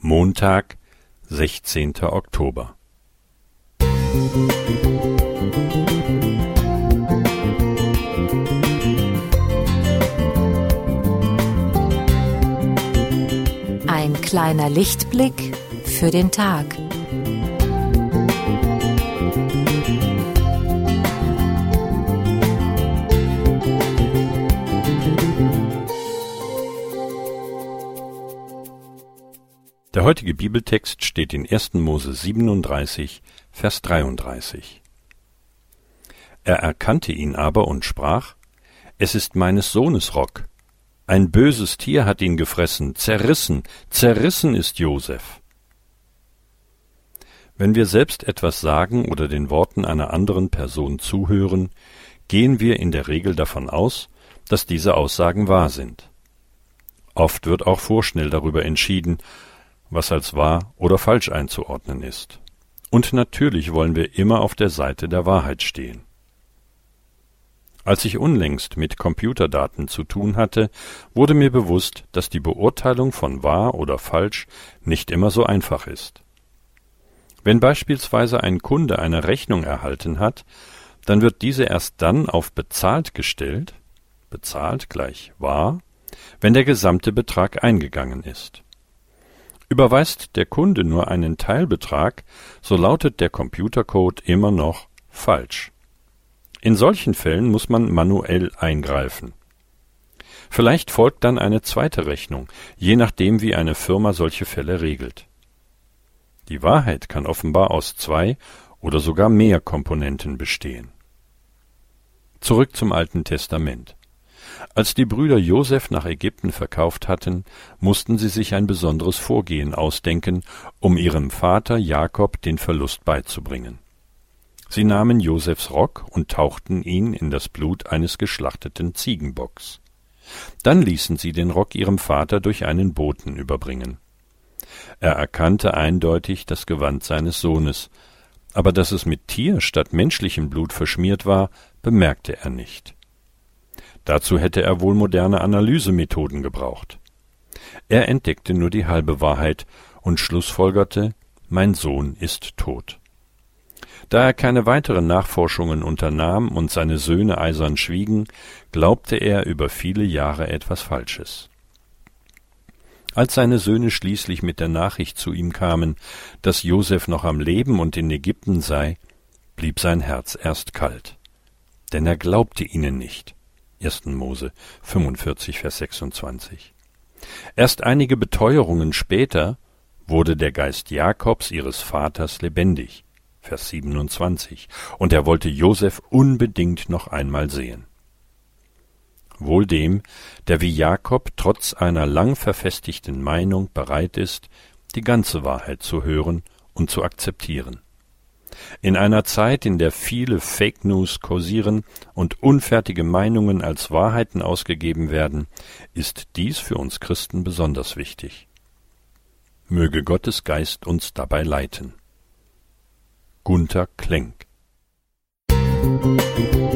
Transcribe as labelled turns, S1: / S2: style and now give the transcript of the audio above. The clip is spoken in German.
S1: Montag, sechzehnter Oktober.
S2: Ein kleiner Lichtblick für den Tag.
S1: Der heutige Bibeltext steht in 1. Mose 37, Vers 33. Er erkannte ihn aber und sprach, Es ist meines Sohnes Rock. Ein böses Tier hat ihn gefressen, zerrissen, zerrissen ist Josef. Wenn wir selbst etwas sagen oder den Worten einer anderen Person zuhören, gehen wir in der Regel davon aus, dass diese Aussagen wahr sind. Oft wird auch vorschnell darüber entschieden, was als wahr oder falsch einzuordnen ist. Und natürlich wollen wir immer auf der Seite der Wahrheit stehen. Als ich unlängst mit Computerdaten zu tun hatte, wurde mir bewusst, dass die Beurteilung von wahr oder falsch nicht immer so einfach ist. Wenn beispielsweise ein Kunde eine Rechnung erhalten hat, dann wird diese erst dann auf bezahlt gestellt, bezahlt gleich wahr, wenn der gesamte Betrag eingegangen ist. Überweist der Kunde nur einen Teilbetrag, so lautet der Computercode immer noch falsch. In solchen Fällen muss man manuell eingreifen. Vielleicht folgt dann eine zweite Rechnung, je nachdem wie eine Firma solche Fälle regelt. Die Wahrheit kann offenbar aus zwei oder sogar mehr Komponenten bestehen. Zurück zum Alten Testament. Als die Brüder Joseph nach Ägypten verkauft hatten, mussten sie sich ein besonderes Vorgehen ausdenken, um ihrem Vater Jakob den Verlust beizubringen. Sie nahmen Josephs Rock und tauchten ihn in das Blut eines geschlachteten Ziegenbocks. Dann ließen sie den Rock ihrem Vater durch einen Boten überbringen. Er erkannte eindeutig das Gewand seines Sohnes, aber dass es mit Tier statt menschlichem Blut verschmiert war, bemerkte er nicht. Dazu hätte er wohl moderne Analysemethoden gebraucht. Er entdeckte nur die halbe Wahrheit und schlussfolgerte, mein Sohn ist tot. Da er keine weiteren Nachforschungen unternahm und seine Söhne eisern schwiegen, glaubte er über viele Jahre etwas Falsches. Als seine Söhne schließlich mit der Nachricht zu ihm kamen, dass Josef noch am Leben und in Ägypten sei, blieb sein Herz erst kalt. Denn er glaubte ihnen nicht. 1. Mose 45, Vers 26. Erst einige Beteuerungen später wurde der Geist Jakobs ihres Vaters lebendig. Vers 27. Und er wollte Josef unbedingt noch einmal sehen. Wohl dem, der wie Jakob trotz einer lang verfestigten Meinung bereit ist, die ganze Wahrheit zu hören und zu akzeptieren. In einer Zeit, in der viele Fake News kursieren und unfertige Meinungen als Wahrheiten ausgegeben werden, ist dies für uns Christen besonders wichtig. Möge Gottes Geist uns dabei leiten. Gunther Klenk Musik